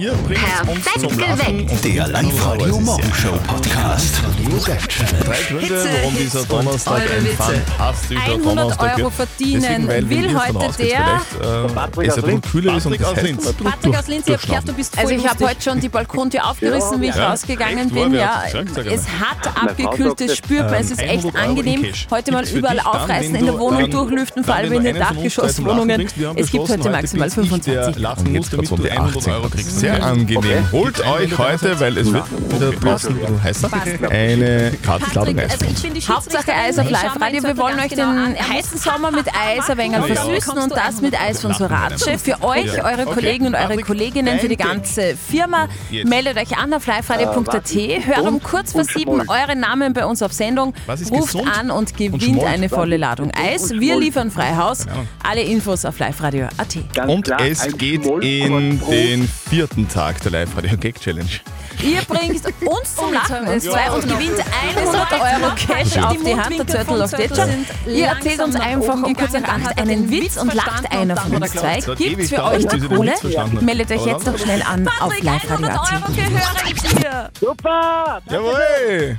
Ihr bringt uns Perfekt zum Lachen. Der Live-Radio Morgenshow Podcast. Drei Gründe, Hitze, warum Hitze dieser Donnerstag ein fantastischer 100 Donnerstag Euro verdienen will heute der- äh, es ein bisschen kühler ist und Patrick aus Linz. Patrick aus Linz, ich hab gehört, du bist voll Also ich habe heute schon die Balkontür aufgerissen, wie ich Ja. rausgegangen bin. Ja, es hat abgekühlt, das spürt man. Es ist echt 100 Euro angenehm. Heute mal überall aufreißen, in der Wohnung dann- durchlüften, vor allem in den uns Dachgeschosswohnungen. Es gibt heute maximal bis ihr 25. lachen muss, damit du 100 Euro kriegst. Sehr angenehm. Holt euch heute, weil es wird wieder draußen ein bisschen heißer, eine Gratisladung Eis. Hauptsache Eis auf Live-Radio. Wir wollen euch den heißen Sommer mit Eis ein wenig versüßen und das mit Eis von Sorace. Für euch, eure Okay. Kollegen und eure Kolleginnen, für die ganze Firma. Meldet euch an auf liveradio.at, hört um kurz vor sieben euren Namen bei uns auf Sendung, ruft an und gewinnt eine volle Ladung Eis. Wir liefern Freihaus. Alle Infos auf liveradio.at. Und es geht in den vierten Tag der Live-Radio-Gag-Challenge. Ihr bringt uns zum Lachen es zwei und gewinnt 100 Euro Cash auf die Hand. Der Zettel auf Detscher. Ihr erzählt uns einfach um kurz nach acht einen Witz und lacht einer von uns zwei. Gibt's für euch noch den Kohle? Meldet euch jetzt doch schnell an auf live-radio.at. Super! Jawohl!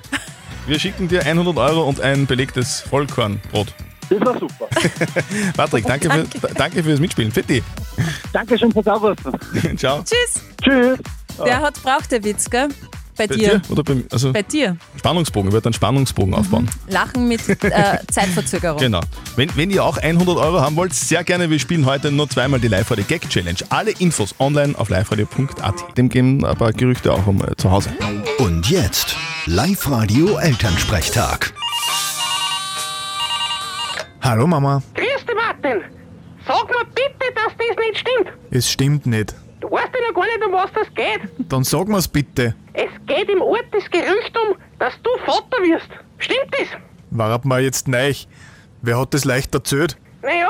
Wir schicken dir 100 Euro und ein belegtes Vollkornbrot. Das war super. Patrick, danke, Für, danke fürs Mitspielen. Fitti. Dankeschön fürs Aufrufen. Ciao. Tschüss. Tschüss. Der hat braucht der Witz, gell? Bei Bei dir. Oder bei, also Bei dir. Spannungsbogen. Ich werde einen Spannungsbogen aufbauen. Lachen mit äh, Zeitverzögerung. Genau. Wenn, wenn ihr auch 100 Euro haben wollt, sehr gerne. Wir spielen heute nur zweimal die Live-Radio Gag Challenge. Alle Infos online auf liveradio.at. Dem gehen ein paar Gerüchte auch um äh, zu Hause. Und jetzt Live-Radio Elternsprechtag. Hallo Mama, Grüß dich, Martin. Sag mir bitte, dass das nicht stimmt. es stimmt nicht. Du weißt ja noch gar nicht, um was das geht. Dann sag mir's bitte. Es geht im Ort das Gerücht um, dass du Vater wirst. Stimmt das? War ab mal jetzt neich. Wer hat das leicht erzählt? Naja,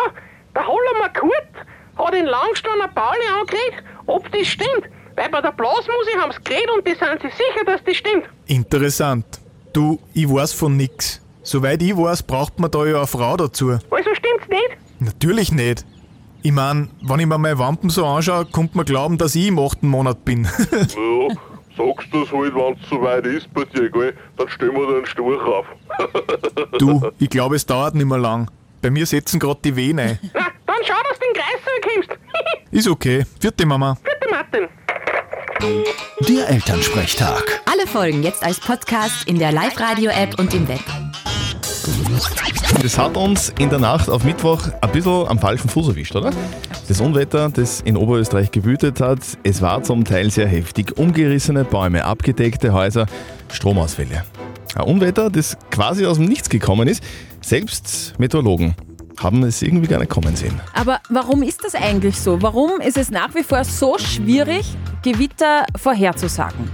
der Hollermann Kurt hat in Langsteiner Pauli angeregt, ob das stimmt. Weil bei der Blasmusik haben sie geredet und die sind sich sicher, dass das stimmt. Interessant. Du, ich weiß von nix. Soweit ich weiß, braucht man da ja eine Frau dazu. Also stimmt's nicht? Natürlich nicht. Ich mein, wenn ich mir meine Wampen so anschaue, kommt man glauben, dass ich im achten Monat bin. Ja, sagst du das halt, wenn es soweit ist bei dir, gell? Dann stellen wir einen Storch auf. du, ich glaube, es dauert nicht mehr lang. Bei mir setzen gerade die Wehen ein. Na, dann schau, dass du den Kreis kommst. Ist okay. Vierte Mama. Bitte, Martin. Der Elternsprechtag. Alle Folgen jetzt als Podcast in der Live-Radio-App und im Web. Das hat uns in der Nacht auf Mittwoch ein bisschen am falschen Fuß erwischt, oder? Das Unwetter, das in Oberösterreich gewütet hat, es war zum Teil sehr heftig. Umgerissene Bäume, abgedeckte Häuser, Stromausfälle. Ein Unwetter, das quasi aus dem Nichts gekommen ist. Selbst Meteorologen haben es irgendwie gar nicht kommen sehen. Aber warum ist das eigentlich so? Warum ist es nach wie vor so schwierig, Gewitter vorherzusagen?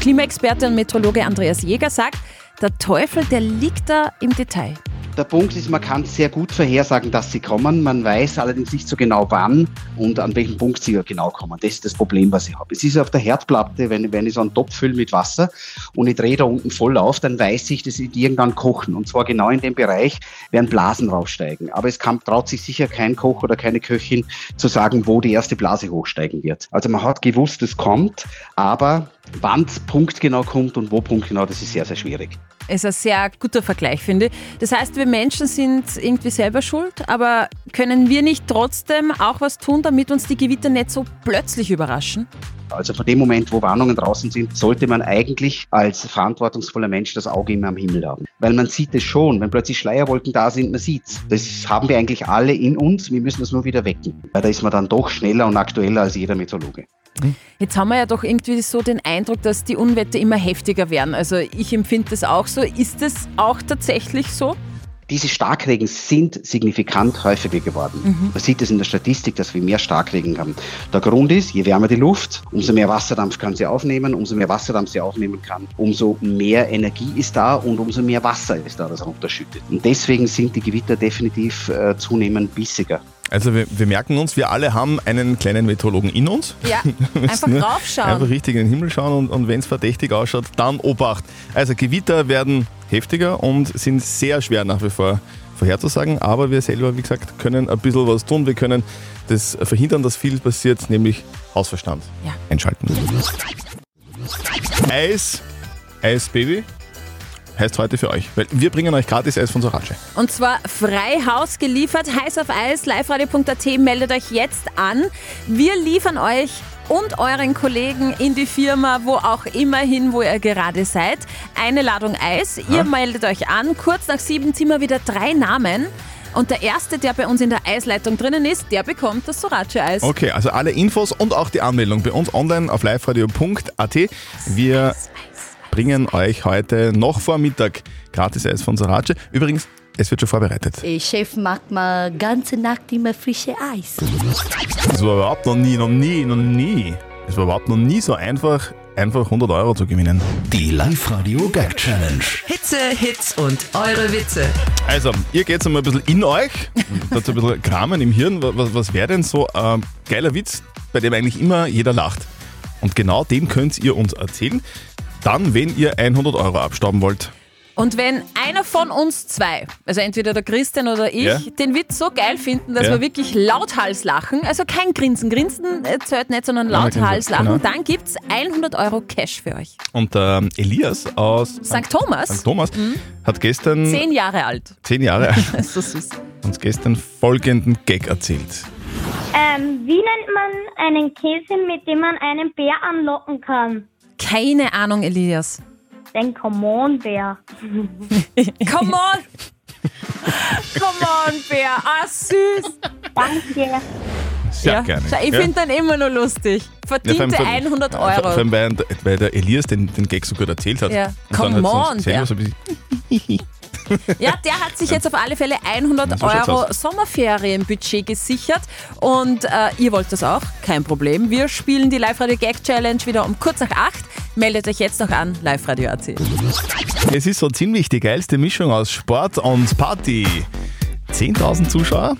Klimaexperte und Meteorologe Andreas Jäger sagt, der Teufel, der liegt da im Detail. Der Punkt ist, man kann sehr gut vorhersagen, dass sie kommen. Man weiß allerdings nicht so genau wann und an welchem Punkt sie genau kommen. Das ist das Problem, was ich habe. Es ist auf der Herdplatte, wenn, wenn ich so einen Topf fülle mit Wasser und ich drehe da unten voll auf, dann weiß ich, dass sie irgendwann kochen. Und zwar genau in dem Bereich werden Blasen raussteigen. Aber es kann, traut sich sicher kein Koch oder keine Köchin zu sagen, wo die erste Blase hochsteigen wird. Also man hat gewusst, es kommt, aber wann es punktgenau kommt und wo punktgenau, das ist sehr, sehr schwierig. Ist ein sehr guter Vergleich, finde ich. Das heißt, wir Menschen sind irgendwie selber schuld, aber können wir nicht trotzdem auch was tun, damit uns die Gewitter nicht so plötzlich überraschen? Also von dem Moment, wo Warnungen draußen sind, sollte man eigentlich als verantwortungsvoller Mensch das Auge immer am Himmel haben. Weil man sieht es schon, wenn plötzlich Schleierwolken da sind, man sieht's. Das haben wir eigentlich alle in uns, wir müssen das nur wieder wecken. Weil da ist man dann doch schneller und aktueller als jeder Meteorologe. Jetzt haben wir ja doch irgendwie so den Eindruck, dass die Unwetter immer heftiger werden. Also ich empfinde das auch so. Ist es auch tatsächlich so? Diese Starkregen sind signifikant häufiger geworden. Man sieht es in der Statistik, dass wir mehr Starkregen haben. Der Grund ist, je wärmer die Luft, umso mehr Wasserdampf kann sie aufnehmen, umso mehr Wasserdampf sie aufnehmen kann, umso mehr Energie ist da und umso mehr Wasser ist da, das runterschüttet. Und deswegen sind die Gewitter definitiv äh, zunehmend bissiger. Also wir, wir merken uns, wir alle haben einen kleinen Meteorologen in uns. Ja, einfach nur raufschauen. Einfach richtig in den Himmel schauen und, und wenn es verdächtig ausschaut, dann Obacht. Also Gewitter werden heftiger und sind sehr schwer nach wie vor vorherzusagen, aber wir selber, wie gesagt, können ein bisschen was tun. Wir können das verhindern, dass viel passiert, nämlich Hausverstand Ja. einschalten. Eis, Eis Baby, heißt heute für euch, weil wir bringen euch gratis Eis von Sorace. Und zwar frei Haus geliefert, heiß auf Eis, liveradio.at, meldet euch jetzt an. Wir liefern euch und euren Kollegen in die Firma, wo auch immer hin, wo ihr gerade seid, eine Ladung Eis. Ihr meldet euch an. Kurz nach sieben ziehen wir wieder drei Namen. Und der erste, der bei uns in der Eisleitung drinnen ist, der bekommt das Sorace-Eis. Okay, also alle Infos und auch die Anmeldung bei uns online auf liveradio.at. Wir bringen euch heute noch vor Mittag gratis Eis von Sorace. Übrigens, es wird schon vorbereitet. Der Chef macht mal ganze Nacht immer frische Eis. Das war überhaupt noch nie, noch nie, noch nie. Es war überhaupt noch nie so einfach, einfach 100 Euro zu gewinnen. Die Live-Radio Gag Challenge. Hitze, Hits und eure Witze. Also, ihr geht einmal ein bisschen in euch, dazu ein bisschen kramen im Hirn. Was, was wäre denn so ein geiler Witz, bei dem eigentlich immer jeder lacht? Und genau den könnt ihr uns erzählen, dann, wenn ihr 100 Euro abstauben wollt. Und wenn einer von uns zwei, also entweder der Christian oder ich, Ja. den Witz so geil finden, dass Ja. wir wirklich lauthals lachen, also kein Grinsen, Grinsen äh, zählt nicht, sondern lauthals lachen, genau. dann gibt's 100 Euro Cash für euch. Und ähm, Elias aus St. Thomas, St. Thomas hat gestern zehn Jahre alt. zehn Jahre alt, Das ist so süß. uns gestern folgenden Gag erzählt. Ähm, wie nennt man einen Käse, mit dem man einen Bär anlocken kann? Keine Ahnung, Elias. Den Come-on-Bär. Come on! Come on, Bär. Ah, süß. Danke. Sehr ja. gerne. Schau, Ich ja. finde dann immer nur lustig. Ja, Verdiente vor- 100 Vor, vor Euro. allem, weil, weil der Elias den, den Gag so gut erzählt hat. Ja. Und Come dann on, Bär. so ein bisschen, Ja, der hat sich jetzt auf alle Fälle 100 So Euro aus. Sommerferienbudget gesichert. Und äh, ihr wollt das auch? Kein Problem. Wir spielen die Live-Radio Gag Challenge wieder um kurz nach 8. Meldet euch jetzt noch an, Live-Radio.at. Es ist so ziemlich die geilste Mischung aus Sport und Party. 10.000 Zuschauer,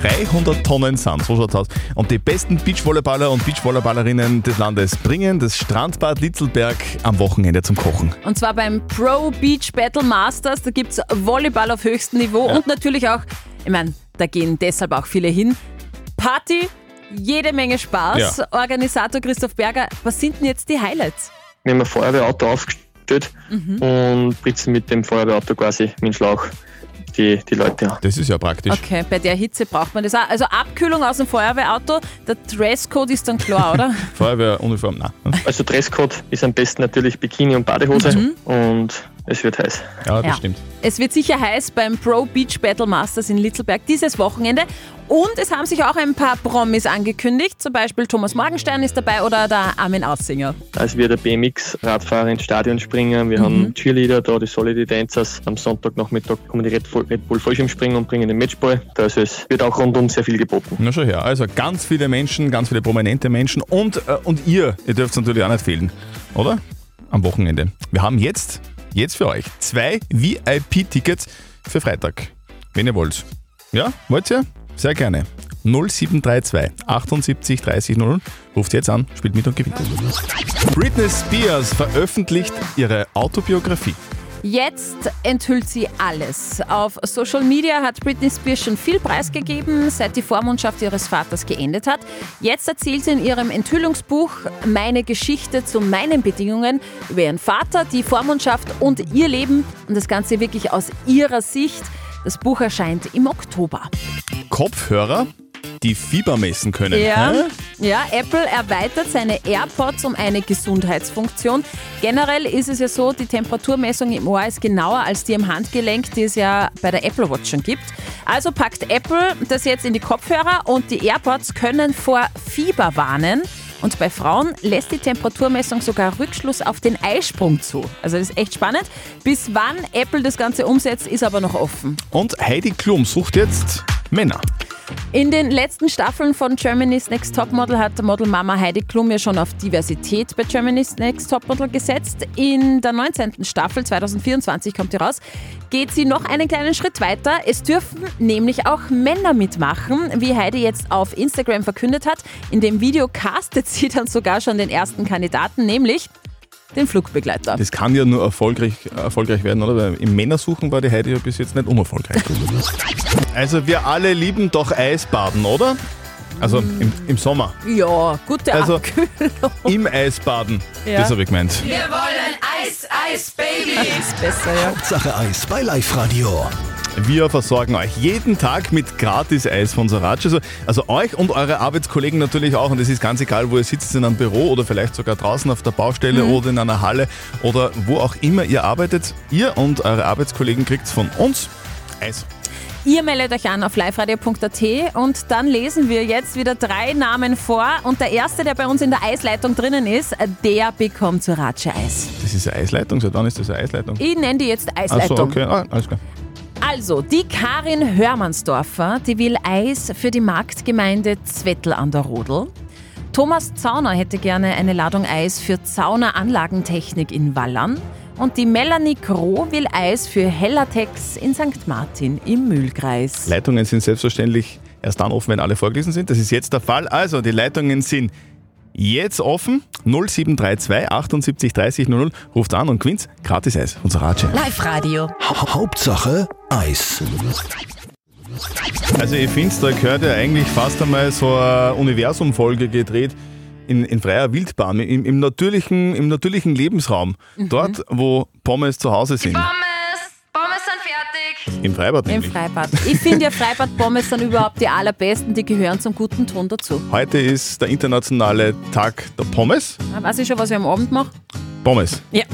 300 Tonnen Sand, so schaut's aus. Und die besten Beachvolleyballer und Beachvolleyballerinnen des Landes bringen das Strandbad Litzelberg am Wochenende zum Kochen. Und zwar beim Pro Beach Battle Masters. Da gibt es Volleyball auf höchstem Niveau und natürlich auch, ich meine, da gehen deshalb auch viele hin. Party, jede Menge Spaß. Ja. Organisator Christoph Berger, was sind denn jetzt die Highlights? Wir haben ein Feuerwehrauto aufgestellt und britzen mit dem Feuerwehrauto quasi mit dem Schlauch die, die Leute. Das ist ja praktisch. Okay, bei der Hitze braucht man das auch. Also Abkühlung aus dem Feuerwehrauto, der Dresscode ist dann klar, oder? Feuerwehruniform, nein. Also Dresscode ist am besten natürlich Bikini und Badehose und es wird heiß. Ja, das Ja. stimmt. Es wird sicher heiß beim Pro Beach Battle Masters in Litzelberg dieses Wochenende. Und es haben sich auch ein paar Promis angekündigt. Zum Beispiel Thomas Morgenstern ist dabei oder der Armin Aussinger. Also wir der BMX-Radfahrer ins Stadion springen, wir haben Cheerleader da, die Solid Dancers. Am Sonntagnachmittag kommen die Red, Bull- Red Bull Fallschirmspringen und bringen den Matchball. Also es wird auch rundum sehr viel geboten. Na schon her. Also ganz viele Menschen, ganz viele prominente Menschen und, äh, und ihr, ihr dürft natürlich auch nicht fehlen, oder? Am Wochenende. Wir haben jetzt, jetzt für euch zwei VIP-Tickets für Freitag. Wenn ihr wollt. Ja, wollt ihr? Sehr gerne. 0732 78 30 00. Ruft jetzt an, spielt mit und gewinnt. Britney Spears veröffentlicht ihre Autobiografie. Jetzt enthüllt sie alles. Auf Social Media hat Britney Spears schon viel preisgegeben, seit die Vormundschaft ihres Vaters geendet hat. Jetzt erzählt sie in ihrem Enthüllungsbuch Meine Geschichte zu meinen Bedingungen über ihren Vater, die Vormundschaft und ihr Leben und das Ganze wirklich aus ihrer Sicht. Das Buch erscheint im Oktober. Kopfhörer, die Fieber messen können. Ja, ja, Apple erweitert seine AirPods um eine Gesundheitsfunktion. Generell ist es ja so, die Temperaturmessung im Ohr ist genauer als die im Handgelenk, die es ja bei der Apple Watch schon gibt. Also packt Apple das jetzt in die Kopfhörer und die AirPods können vor Fieber warnen. Und bei Frauen lässt die Temperaturmessung sogar Rückschluss auf den Eisprung zu. Also das ist echt spannend. Bis wann Apple das Ganze umsetzt, ist aber noch offen. Und Heidi Klum sucht jetzt Männer. In den letzten Staffeln von Germany's Next Topmodel hat Modelmama Heidi Klum ja schon auf Diversität bei Germany's Next Topmodel gesetzt. In der 19. Staffel, 2024 kommt die raus, geht sie noch einen kleinen Schritt weiter. Es dürfen nämlich auch Männer mitmachen, wie Heidi jetzt auf Instagram verkündet hat. In dem Video castet sie dann sogar schon den ersten Kandidaten, nämlich den Flugbegleiter. Das kann ja nur erfolgreich, erfolgreich werden, oder? Weil im Männersuchen war die Heidi ja bis jetzt nicht unerfolgreich. also wir alle lieben doch Eisbaden, oder? Also im, im Sommer. Ja, gute Also- Abkühlung. Im Eisbaden. Ja. Das habe ich gemeint. Wir wollen Eis, Eis, Baby. ist besser, ja. Hauptsache Eis bei Live Radio. Wir versorgen euch jeden Tag mit Gratis-Eis von Sorac. Also, also euch und eure Arbeitskollegen natürlich auch. Und es ist ganz egal, wo ihr sitzt, in einem Büro oder vielleicht sogar draußen auf der Baustelle Mhm. oder in einer Halle oder wo auch immer ihr arbeitet. Ihr und eure Arbeitskollegen kriegt von uns Eis. Ihr meldet euch an auf liveradio.at und dann lesen wir jetzt wieder drei Namen vor. Und der erste, der bei uns in der Eisleitung drinnen ist, der bekommt Surace Eis. Das ist eine Eisleitung. Seit wann ist das eine Eisleitung? Ich nenne die jetzt Ach so, Eisleitung. okay. Ah, alles klar. Also, die Karin Hörmannsdorfer, die will Eis für die Marktgemeinde Zwettl an der Rodel. Thomas Zauner hätte gerne eine Ladung Eis für Zauner Anlagentechnik in Wallern. Und die Melanie Kroh will Eis für Hellatex in St. Martin im Mühlkreis. Leitungen sind selbstverständlich erst dann offen, wenn alle vorgelesen sind. Das ist jetzt der Fall. Also, die Leitungen sind jetzt offen. 0732 78 30 00. Ruft an und gewinnt gratis Eis von Sorace. Live-Radio. Ha Hauptsache Eis. Also ich finde, da gehört ja eigentlich fast einmal so eine Universumfolge gedreht in, in freier Wildbahn, im, im, natürlichen, im natürlichen Lebensraum. Dort, wo Pommes zu Hause sind. Im Freibad Im nämlich. Freibad. Ich finde ja Freibad-Pommes sind überhaupt die allerbesten, die gehören zum guten Ton dazu. Heute ist der internationale Tag der Pommes. Ja, Weiß ich schon, was ich am Abend mache? Pommes. Ja.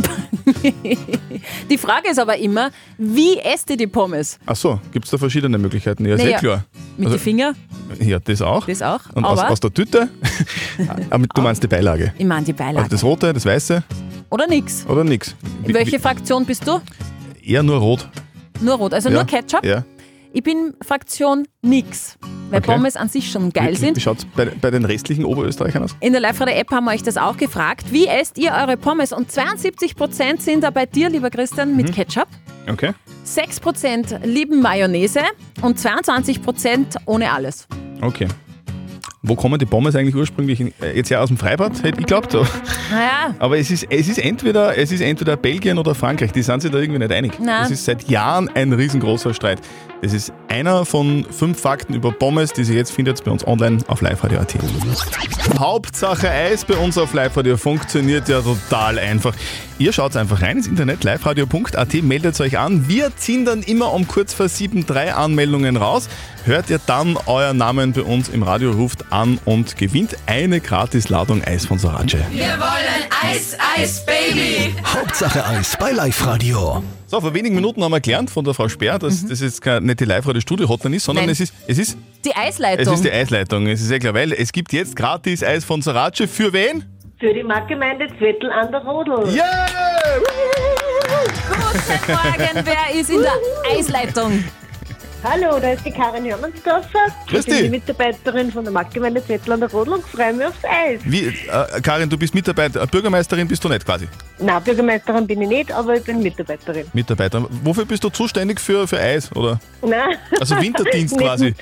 die Frage ist aber immer, wie esst ihr die Pommes? Ach so, gibt es da verschiedene Möglichkeiten? Ja, Naja, sehr klar. Mit Also- den Fingern? Ja, das auch. Das auch. Und aus, aus der Tüte. Aber du meinst die Beilage. ich meine die Also Beilage. das Rote, das Weiße Oder nix. oder nix? In welche Fraktion bist du? Eher nur rot. Nur rot, also ja. nur Ketchup. Ja. Ich bin Fraktion nix, weil Okay. Pommes an sich schon geil Wie, wie sind. schaut es bei, bei den restlichen Oberösterreichern aus? In der Live-Radio-App haben wir euch das auch gefragt. Wie esst ihr eure Pommes? Und 72% sind da bei dir, lieber Christian, mit Mhm. Ketchup. Okay. 6% lieben Mayonnaise und 22% ohne alles. Okay. Wo kommen die Pommes eigentlich ursprünglich? Äh, jetzt ja aus dem Freibad, hätte ich geglaubt. So. Naja, Aber es ist, es, ist entweder, es ist entweder Belgien oder Frankreich. Die sind sich da irgendwie nicht einig. Nein. Das ist seit Jahren ein riesengroßer Streit. Das ist einer von fünf Fakten über Pommes, die Sie jetzt findet bei uns online auf liveradio.at. Hauptsache Eis bei uns auf Live-Radio funktioniert ja total einfach. Ihr schaut einfach rein ins Internet, liveradio.at, meldet euch an. Wir ziehen dann immer um kurz vor sieben drei Anmeldungen raus. Hört ihr dann euren Namen bei uns im Radio, ruft an und gewinnt eine Gratis-Ladung Eis von Sorace. Wir wollen Eis, Eis, Baby. Hauptsache Eis bei Live Radio. So, vor wenigen Minuten haben wir gelernt von der Frau Speer, dass das jetzt nicht die Live-Radio-Studio-Hotline ist, sondern Nein. es ist, es, ist, die Eisleitung. es ist die Eisleitung. Es ist ja klar, weil es gibt jetzt gratis Eis von Sorace. Für wen? Für die Marktgemeinde Zwettl an der Rodel. Yeah! Guten Morgen, wer ist in der Eisleitung? Hallo, da ist die Karin Hörmannsdorfer. Grüß ich bin dich. die Mitarbeiterin von der Marktgemeinde Zwettl an der Rodel und freue mich aufs Eis. Wie, äh, Karin, du bist Mitarbeiter, Bürgermeisterin bist du nicht quasi. Na, Bürgermeisterin bin ich nicht, aber ich bin Mitarbeiterin. Mitarbeiter. Wofür bist du zuständig für, für Eis? Oder? Nein. Also Winterdienst Nicht- quasi.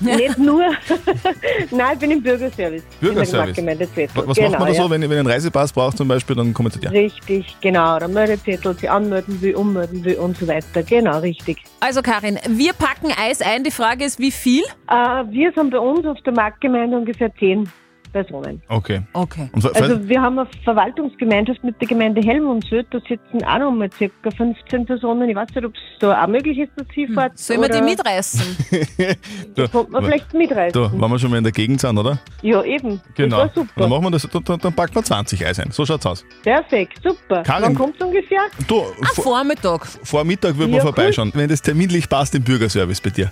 Nicht nur. Nein, ich bin im Bürgerservice. In der Bürgerservice. Zwettl. Was genau, macht man da ja. so, wenn, wenn ihr einen Reisepass braucht zum Beispiel, dann kommen zu dir. Richtig, genau. Der Meldezettel, sie anmelden will, ummelden will und so weiter. Genau, richtig. Also Karin, wir packen Eis ein. Die Frage ist, wie viel? Äh, wir sind bei uns auf der Marktgemeinde ungefähr zehn Personen. Okay. Okay. Also wir haben eine Verwaltungsgemeinschaft mit der Gemeinde Helmundsylt, da sitzen auch noch mal ca. 15 Personen. Ich weiß nicht, ob es da auch möglich ist, dass Sie fahrt. Sollen wir die mitreißen? da, Kommt man vielleicht mitreißen. da, wenn wir schon mal in der Gegend sind, oder? Ja, eben. Genau. Super. Dann machen wir das, dann, dann, dann packen wir 20 Eis ein. So schaut's aus. Perfekt, super. Karin- Wann kommt ungefähr? Du, Am vor, Vormittag. vor Mittag würden wir Ja, vorbeischauen, wenn das terminlich passt im Bürgerservice bei dir.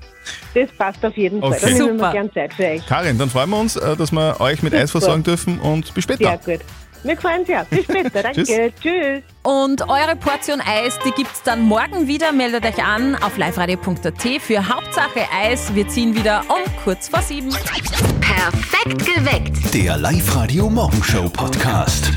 Das passt auf jeden Fall. Okay. Da nehmen wir Super. gern Zeit für euch. Karin, dann freuen wir uns, äh, dass wir euch mit Eis Super. versorgen dürfen und bis später. Sehr gut. Wir freuen uns ja. Bis später. Danke. Tschüss. Tschüss. Und eure Portion Eis, die gibt's dann morgen wieder. Meldet euch an auf liveradio.at für Hauptsache Eis. Wir ziehen wieder um kurz vor sieben. Perfekt geweckt. Der Live Radio Morgenshow Podcast.